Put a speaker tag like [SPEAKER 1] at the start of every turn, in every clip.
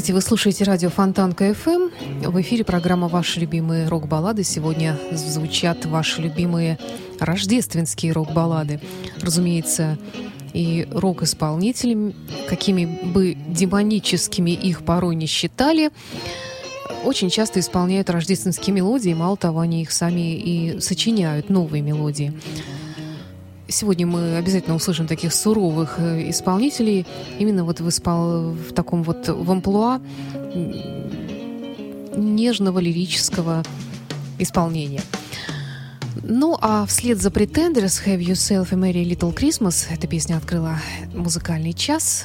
[SPEAKER 1] Здравствуйте, вы слушаете радио Фонтан КФМ. В эфире программа «Ваши любимые рок-баллады». Сегодня звучат ваши любимые рождественские рок-баллады. Разумеется, и рок-исполнителями, какими бы демоническими их порой не считали, очень часто исполняют рождественские мелодии. Мало того, они их сами и сочиняют, новые мелодии. Сегодня мы обязательно услышим таких суровых э, исполнителей именно вот в, испол... в таком вот в амплуа нежного лирического исполнения. Ну, а вслед за Pretenders Have Yourself a Merry Little Christmas эта песня открыла музыкальный час.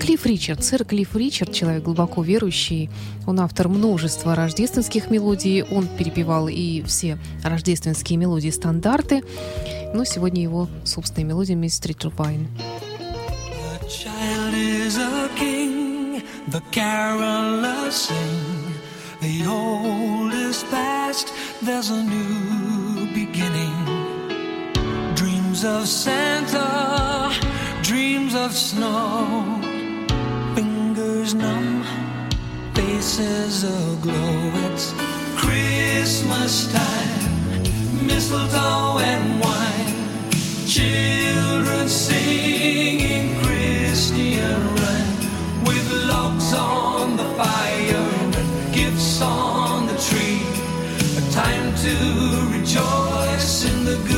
[SPEAKER 1] Клифф Ричард, сэр Клифф Ричард, человек глубоко верующий, он автор множества рождественских мелодий, он перепевал и все рождественские мелодии стандарты, но сегодня его собственная мелодия «Miss Вайн». The carolers sing, the old is past, there's a new beginning. Dreams of Santa, dreams of snow, fingers numb, faces aglow. It's Christmas time, mistletoe and wine, children singing Christian rhyme with logs on the fire and gifts on time to rejoice in the good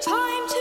[SPEAKER 1] time to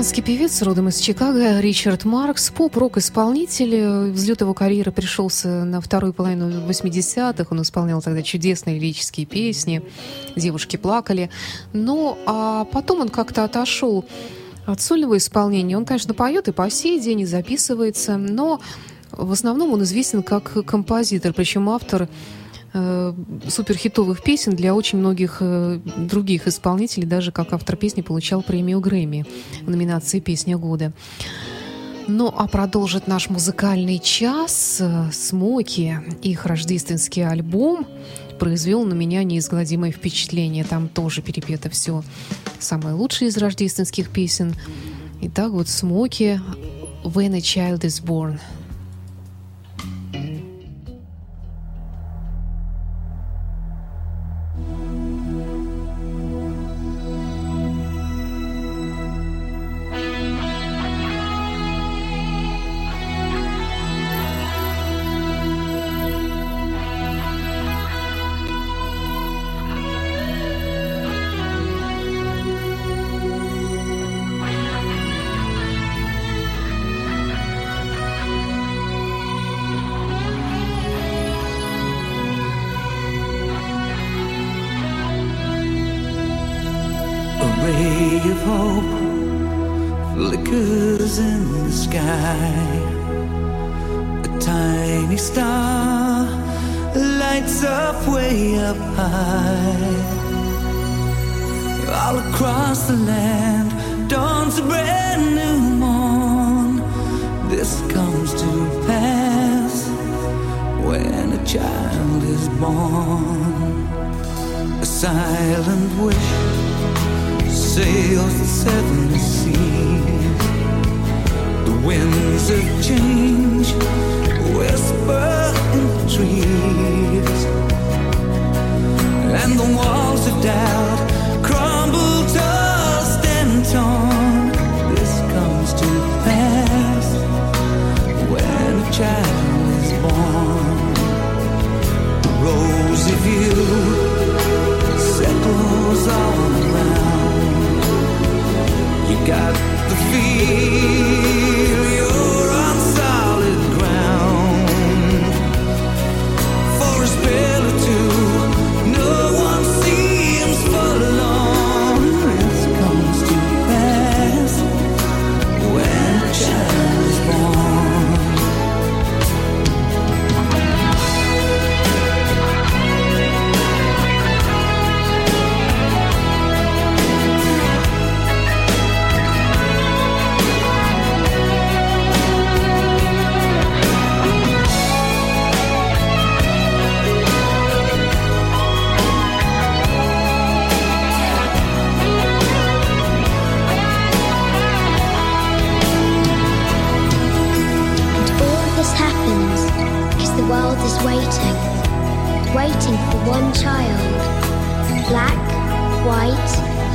[SPEAKER 1] Американский певец, родом из Чикаго, Ричард Маркс, поп-рок-исполнитель. Взлет его карьеры пришелся на вторую половину 80-х. Он исполнял тогда чудесные лирические песни. Девушки плакали. Но а потом он как-то отошел от сольного исполнения. Он, конечно, поет и по сей день, и записывается, но в основном он известен как композитор, причем автор э, суперхитовых песен для очень многих э, других исполнителей, даже как автор песни получал премию Грэмми в номинации «Песня года». Ну, а продолжит наш музыкальный час э, «Смоки». Их рождественский альбом произвел на меня неизгладимое впечатление. Там тоже перепето все самое лучшее из рождественских песен. Итак, вот «Смоки» «When a Child is Born». lights up way up high. All across the land dawns a brand new morn. This comes to pass when a child is born. A silent
[SPEAKER 2] wish sails the seven seas winds of change whisper in the
[SPEAKER 3] trees, and the
[SPEAKER 4] walls of doubt crumble, tossed and torn. This comes to pass when a child is born. The rose of you all around. You got the feel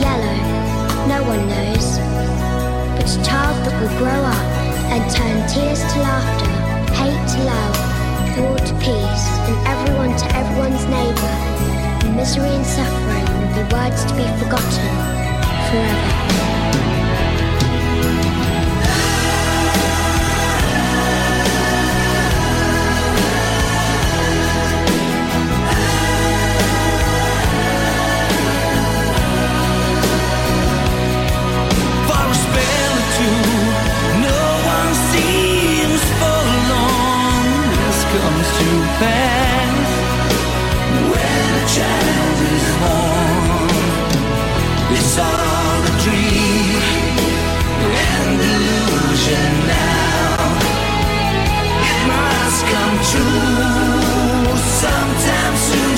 [SPEAKER 4] yellow, no one knows. But a child that will grow up and turn tears to laughter, hate to love, war to peace, and everyone to everyone's neighbour. Misery and suffering will be words to be forgotten forever.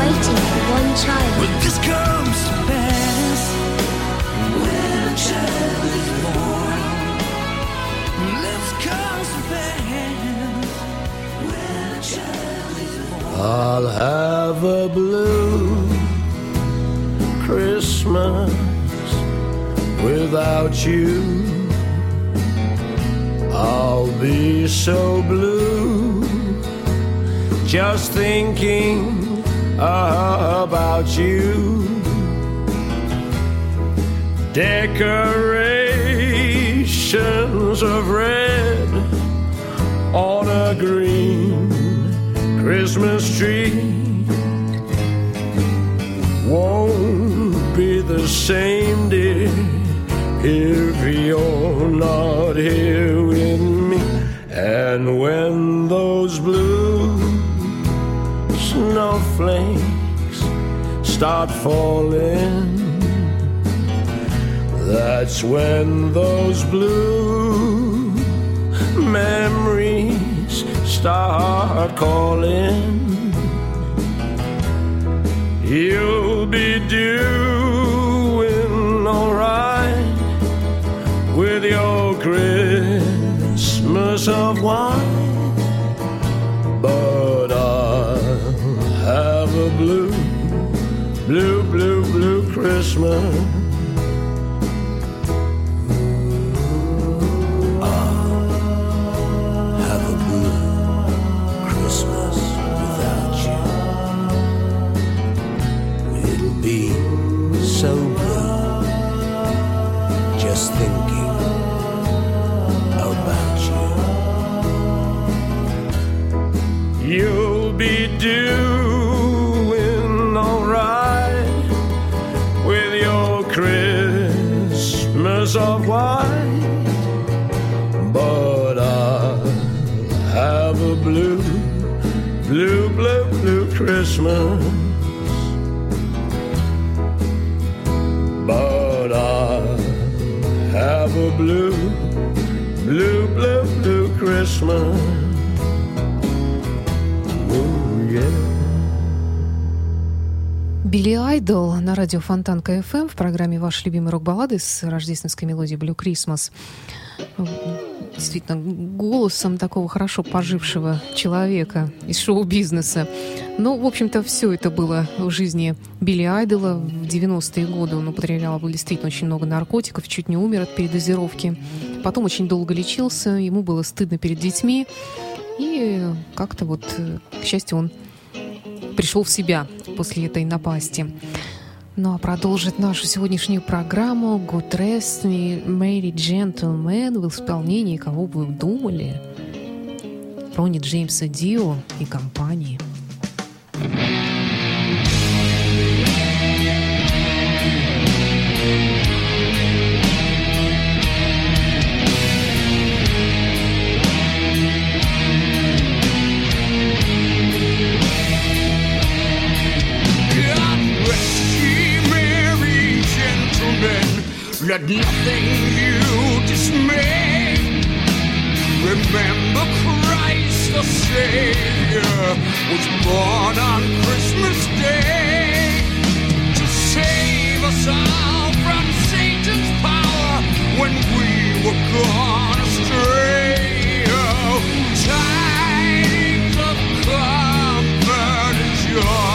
[SPEAKER 4] waiting for one child. This comes to pass, when a child is born, this comes to pass, when a child is born.
[SPEAKER 5] I'll have a blue Christmas without you. I'll be so blue just thinking about you. Decorations of red on a green Christmas tree won't be the same, dear, if you're not here with me. And when those blue snowflakes start falling, that's when those blue memories start calling. You'll be doing alright with your Christmas of wine, blue, blue, blue Christmas. Christmas. But I'll have a blue, blue, blue, blue Christmas. Oh.
[SPEAKER 6] Билли Айдол на радио Фонтан КФМ в программе «Ваши любимые рок-баллады» с рождественской мелодией «Blue Christmas». Действительно, голосом такого хорошо пожившего человека из шоу-бизнеса. Ну, в общем-то, все это было в жизни Билли Айдола. В 90-е годы он употреблял действительно очень много наркотиков, чуть не умер от передозировки. Потом очень долго лечился, ему было стыдно перед детьми. И как-то вот, к счастью, он пришел в себя после этой напасти. Ну а продолжит нашу сегодняшнюю программу Good Rest Me Mary Gentleman в исполнении кого бы вы думали? Рони Джеймса Дио и компании.
[SPEAKER 7] Let nothing you dismay. Remember Christ the Savior was born on Christmas Day to save us all from Satan's power when we were gone astray. Oh, tidings of comfort and joy,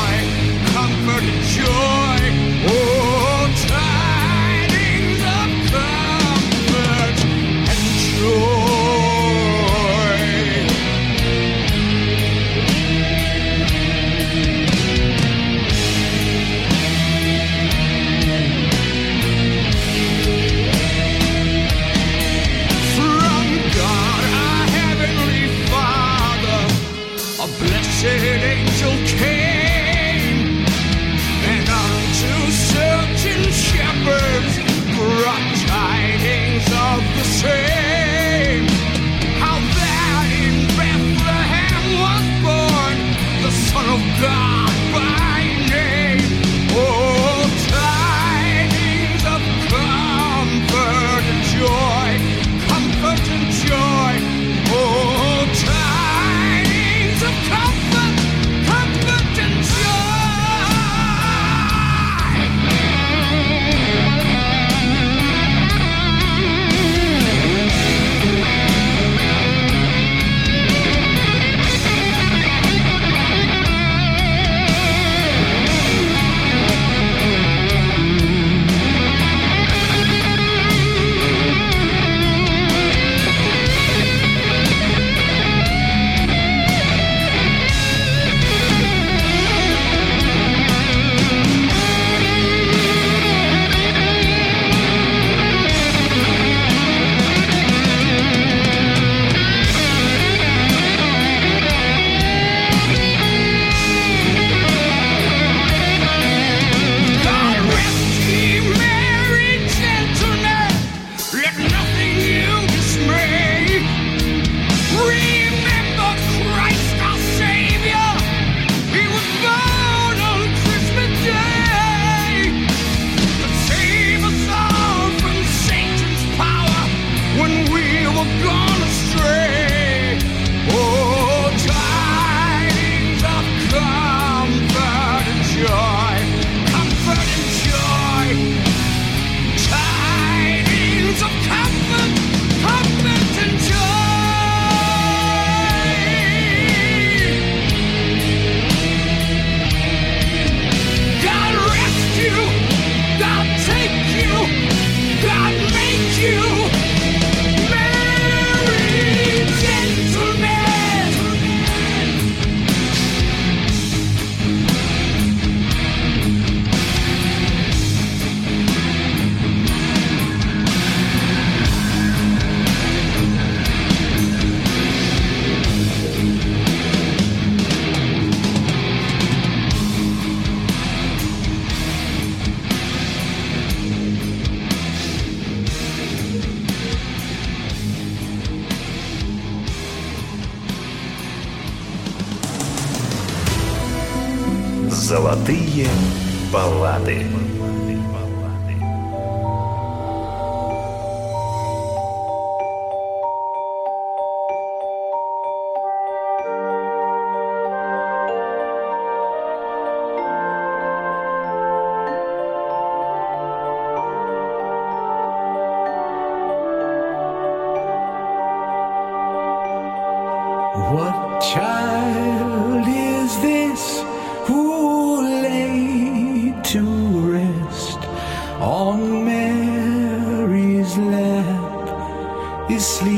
[SPEAKER 1] is sleeping?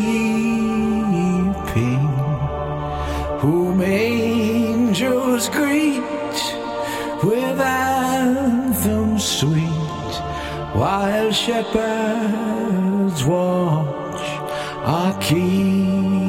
[SPEAKER 1] Whom angels greet with anthems sweet, while shepherds watch are keeping.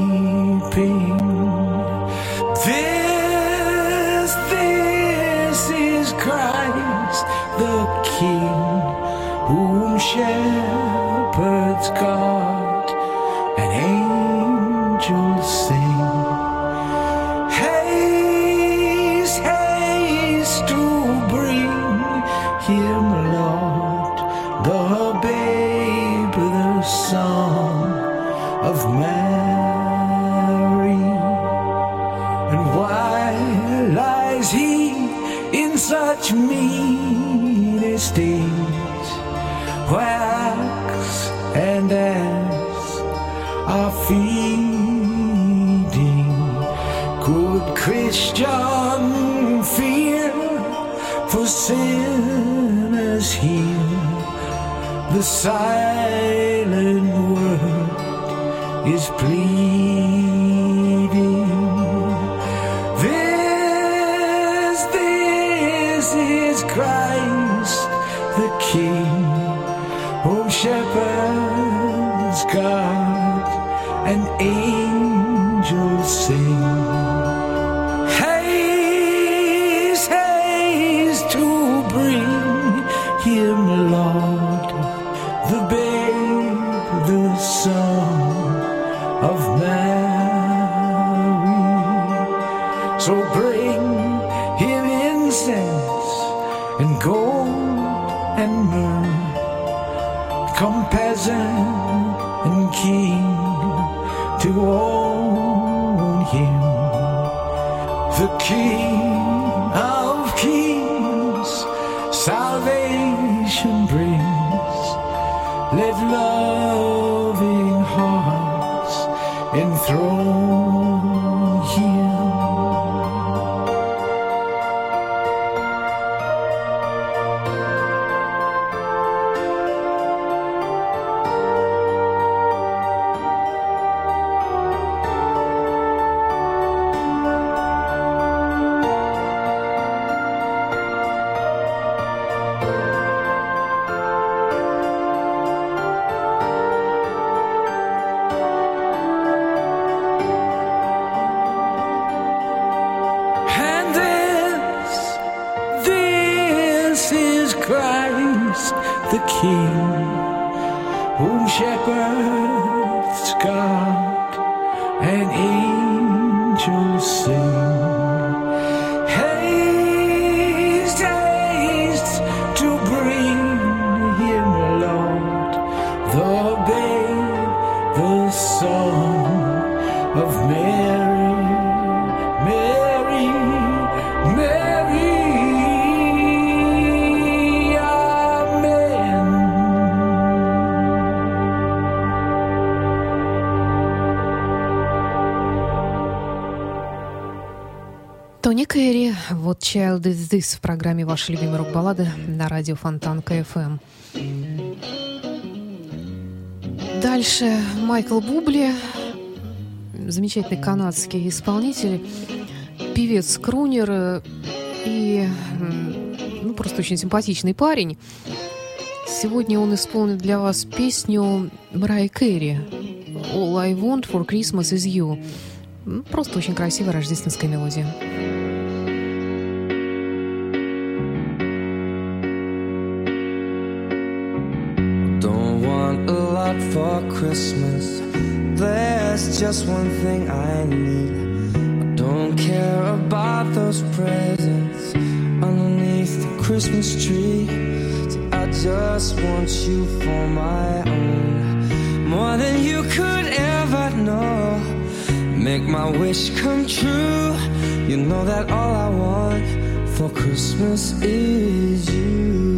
[SPEAKER 1] So bring him incense and gold and myrrh. Come peasant and king to own him. The King of Kings, salvation brings. Let loving hearts enthrone This
[SPEAKER 6] в программе «Ваши любимые рок-баллады» на радио Фонтан КФМ. Дальше Майкл Бубли, замечательный канадский исполнитель, певец, крунер и ну, просто очень симпатичный парень. Сегодня он исполнит для вас песню Мрай Кэрри «All I Want for Christmas is You». М, Просто очень красивая рождественская мелодия.
[SPEAKER 8] For Christmas. There's just one thing I need. I don't care about those presents underneath the Christmas tree. So I just want you for my own, more than you could ever know. Make my wish come true. You know that all I want for Christmas is you.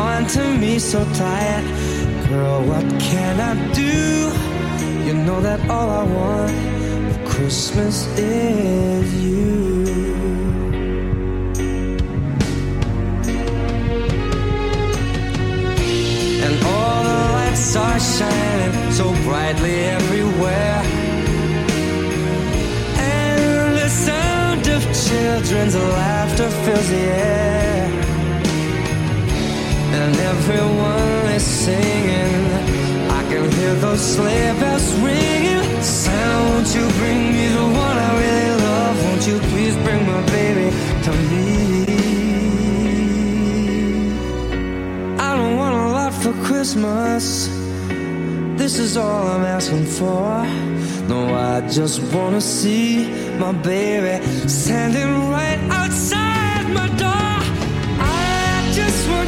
[SPEAKER 8] on to me so tired. Girl, what can I do? You know that all I want for Christmas is you. And all the lights are shining so brightly everywhere. And the sound of children's laughter fills the air. Everyone is singing. I can hear those sleigh bells ringing. Santa, won't you bring me the one I really love? Won't you please bring my baby to me? I don't want a lot for Christmas. This is all I'm asking for. No, I just wanna see my baby standing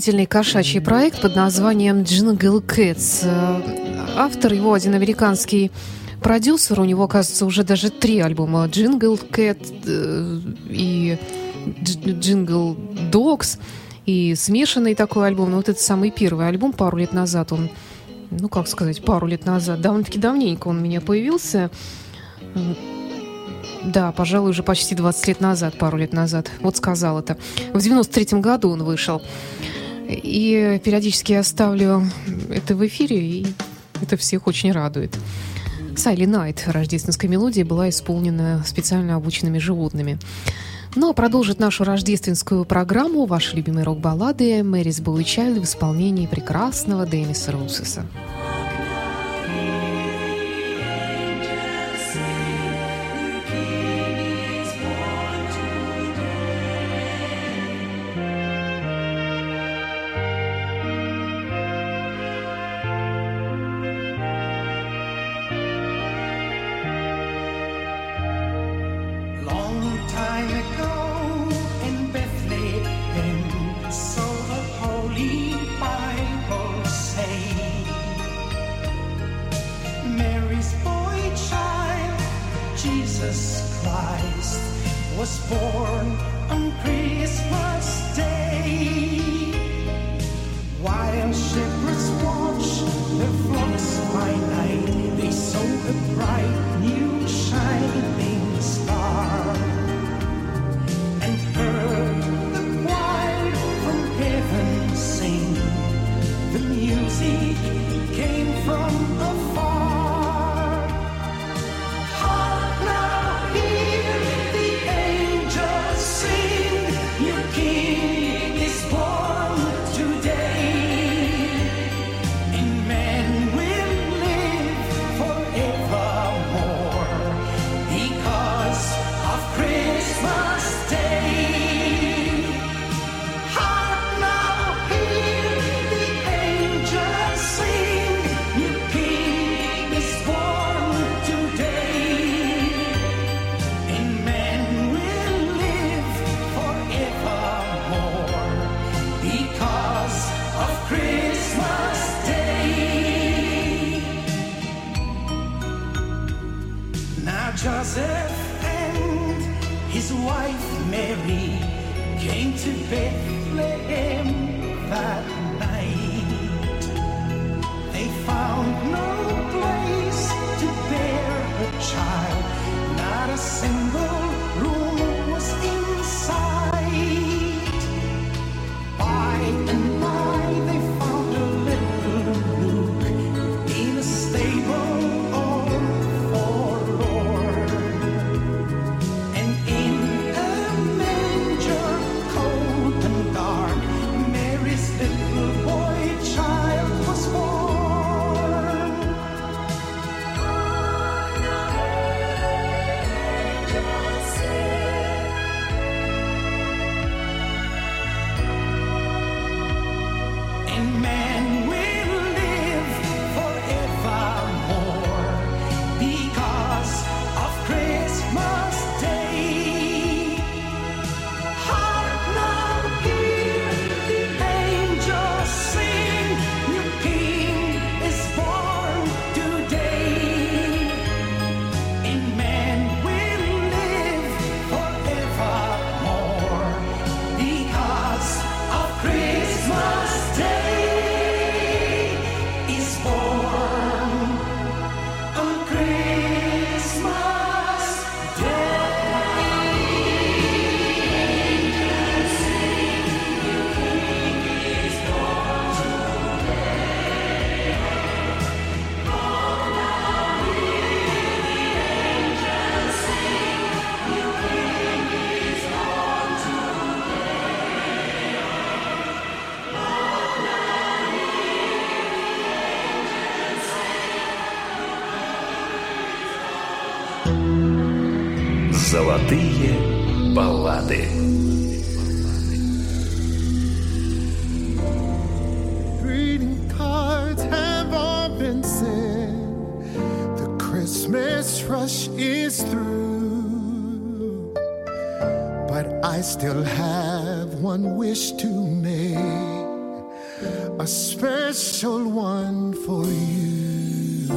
[SPEAKER 6] Удивительный кошачий проект под названием Jingle Cats. Автор его один американский продюсер. У него, кажется, уже даже три альбома. Jingle Cat э, и Jingle Dogs. И смешанный такой альбом. Но вот это самый первый альбом пару лет назад. Он, ну как сказать, пару лет назад. Довольно-таки давненько он у меня появился. Да, пожалуй, уже почти 20 лет назад, пару лет назад. Вот сказал это. В 93-м году он вышел. И периодически я ставлю это в эфире, и это всех очень радует. Сайли Найт, рождественская мелодия, была исполнена специально обученными животными. Ну а продолжит нашу рождественскую программу ваши любимые рок-баллады «Мэрис Боуи Чайлд» в исполнении прекрасного Дэмиса Русеса.
[SPEAKER 9] Was born dancing. The Christmas
[SPEAKER 10] rush is through. But I still have one wish to make a special one for you.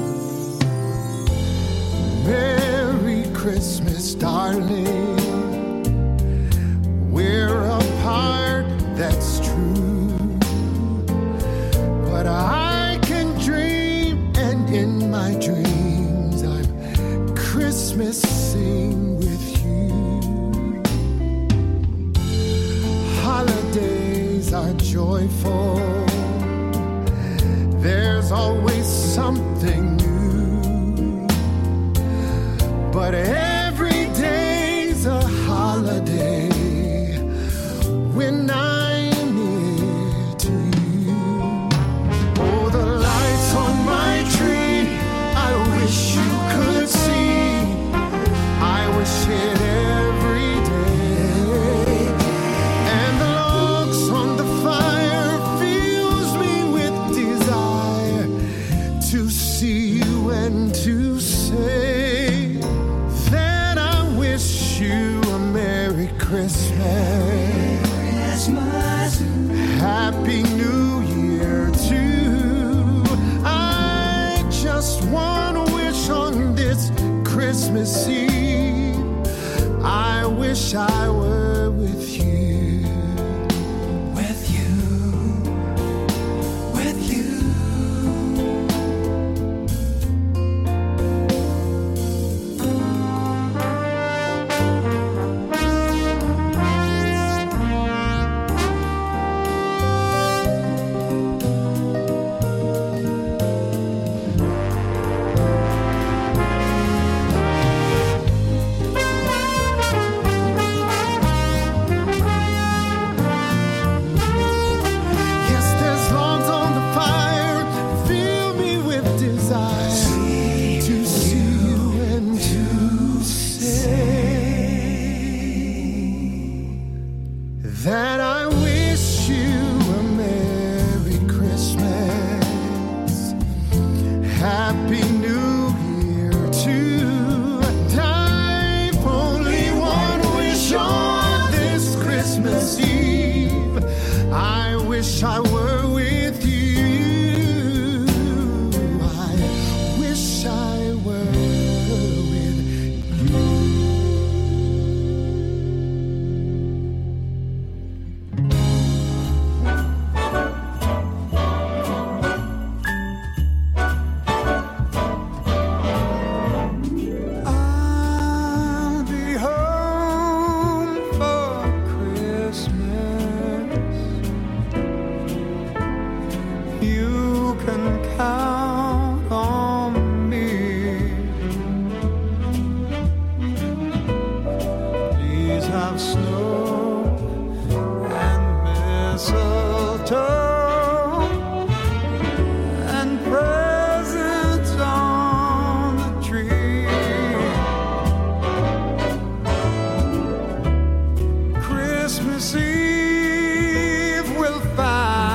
[SPEAKER 10] Merry Christmas, darling. We're apart, that's true. But I what it wish I was. Christmas Eve will find.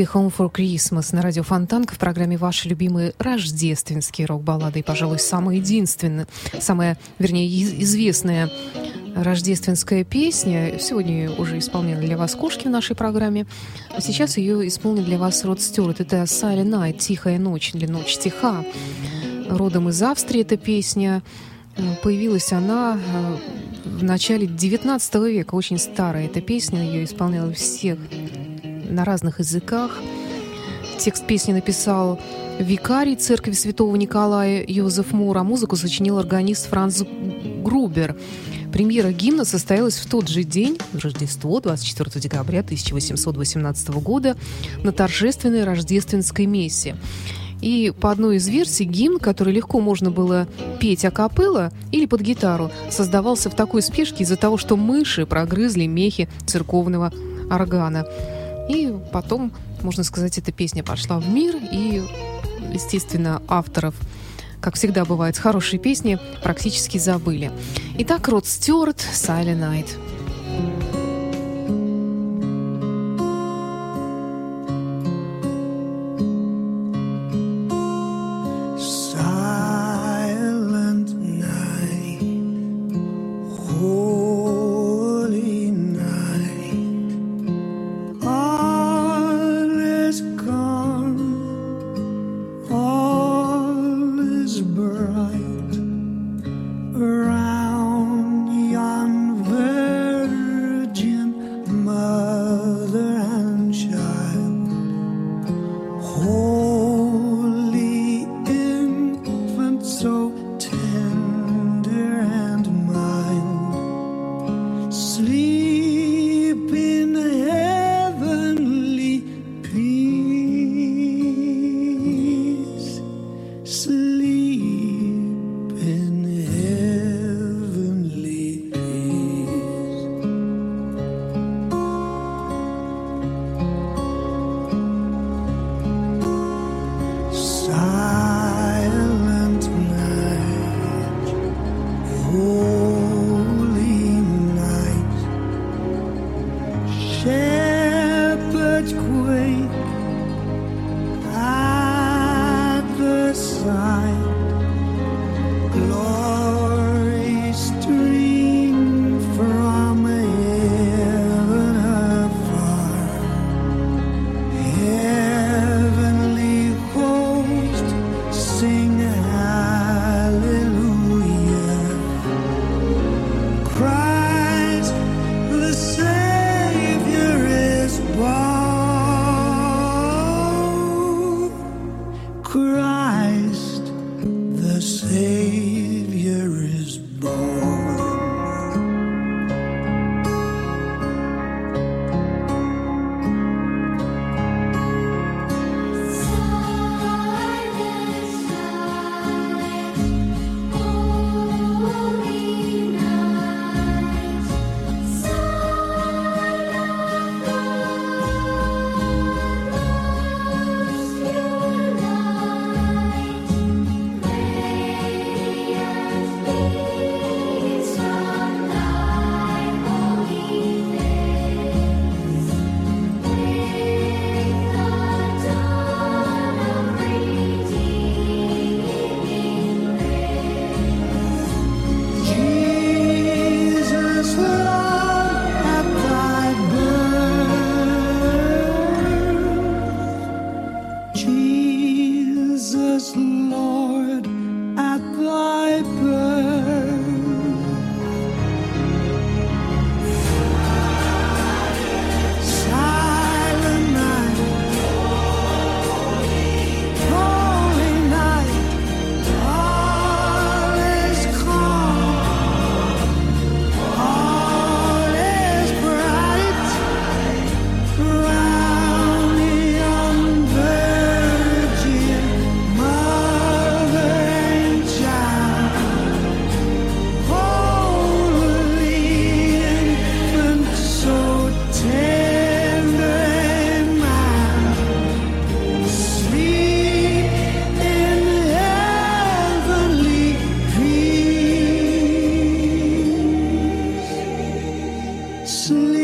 [SPEAKER 10] Be home for Christmas»
[SPEAKER 6] на радио Фонтанка в программе «Ваши любимые рождественские рок-баллады» и, пожалуй, самая единственная, самая, вернее, известная рождественская песня. Сегодня уже исполняли для вас кошки в нашей программе. А сейчас ее исполнит для вас Род Стюарт. Это «Silent Night» — «Тихая ночь» или «Ночь тиха». Родом из Австрии эта песня. Появилась она э, в начале 19 века, очень старая эта песня, ее исполняла всех на разных языках. Текст песни написал викарий церкви святого Николая Йозеф Мур, а музыку сочинил органист Франц Грубер. Премьера гимна состоялась в тот же день, Рождество, 24 декабря 1818 года, на торжественной рождественской мессе. И по одной из версий гимн, который легко можно было петь акапелла или под гитару, создавался в такой спешке из-за того, что мыши прогрызли мехи церковного органа. И потом, можно сказать, эта песня пошла в мир, и, естественно, авторов как всегда бывает, хорошие песни практически забыли. Итак, Род Стюарт, «Silent Night». sleep.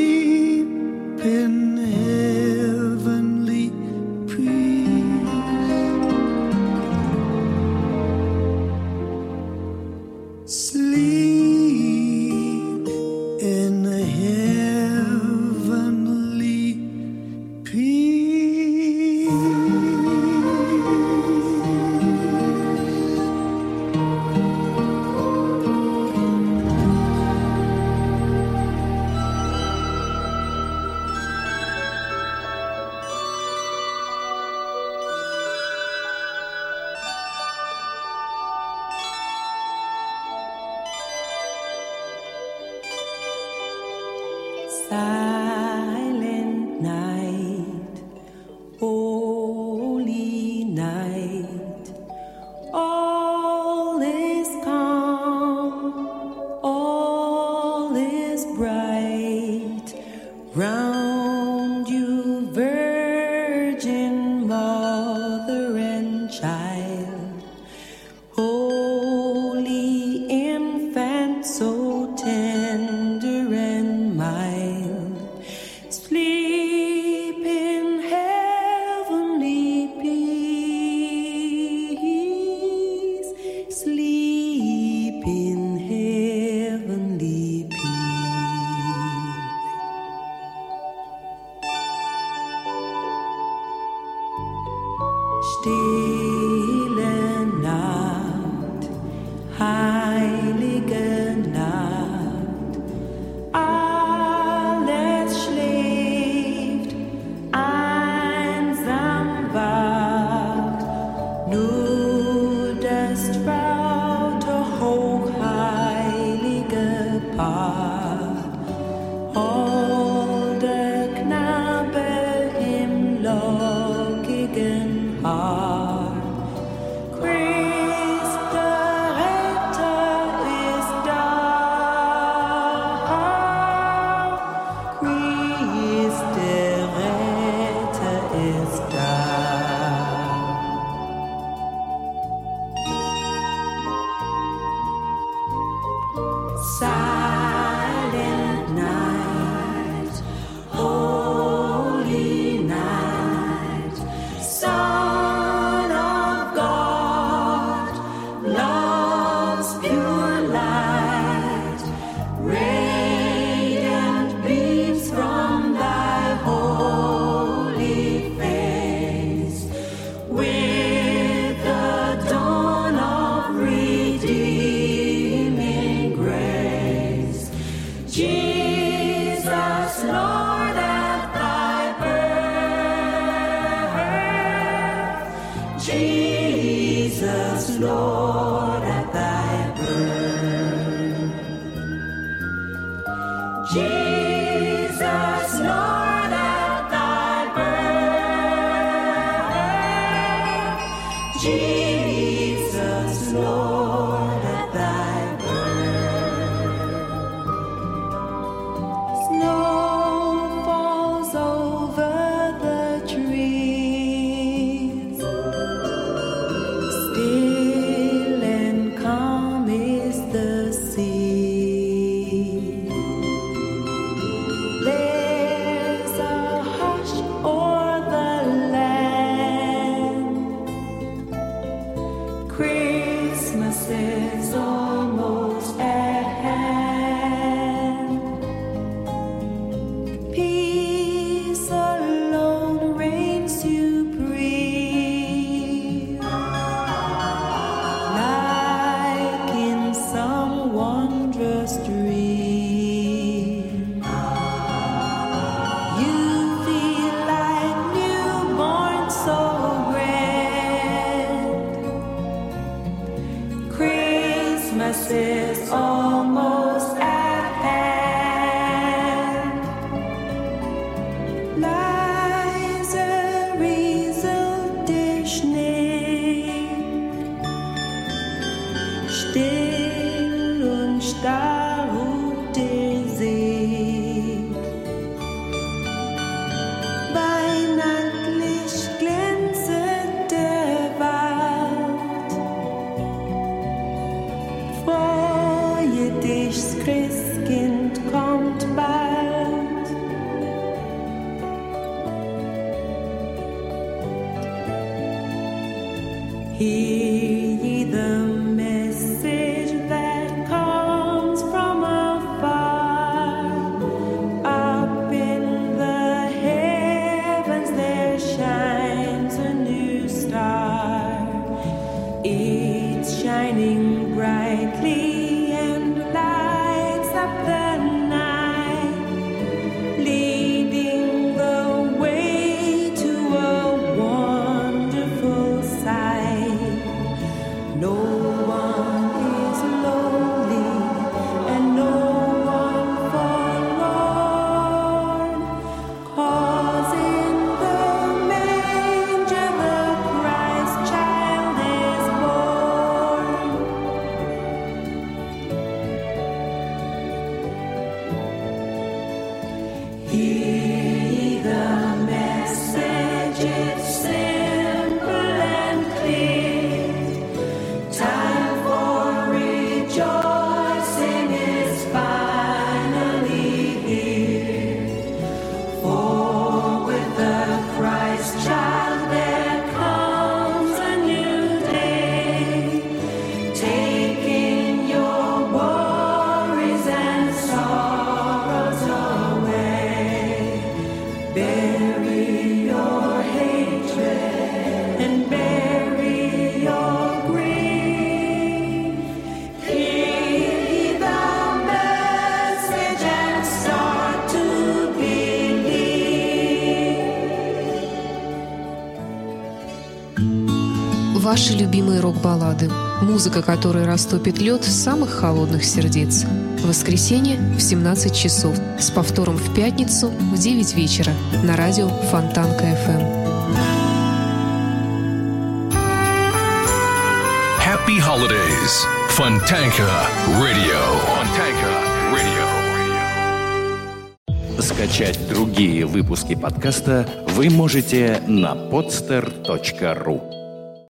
[SPEAKER 6] Любимые рок-баллады. Музыка, которая растопит лед самых холодных сердец. В воскресенье в 17 часов. С повтором в пятницу в 9 вечера на радио Фонтанка FM.
[SPEAKER 11] Happy holidays. Fontanka Radio. Fontanka Radio.
[SPEAKER 12] Скачать другие выпуски подкаста вы можете на podster.ru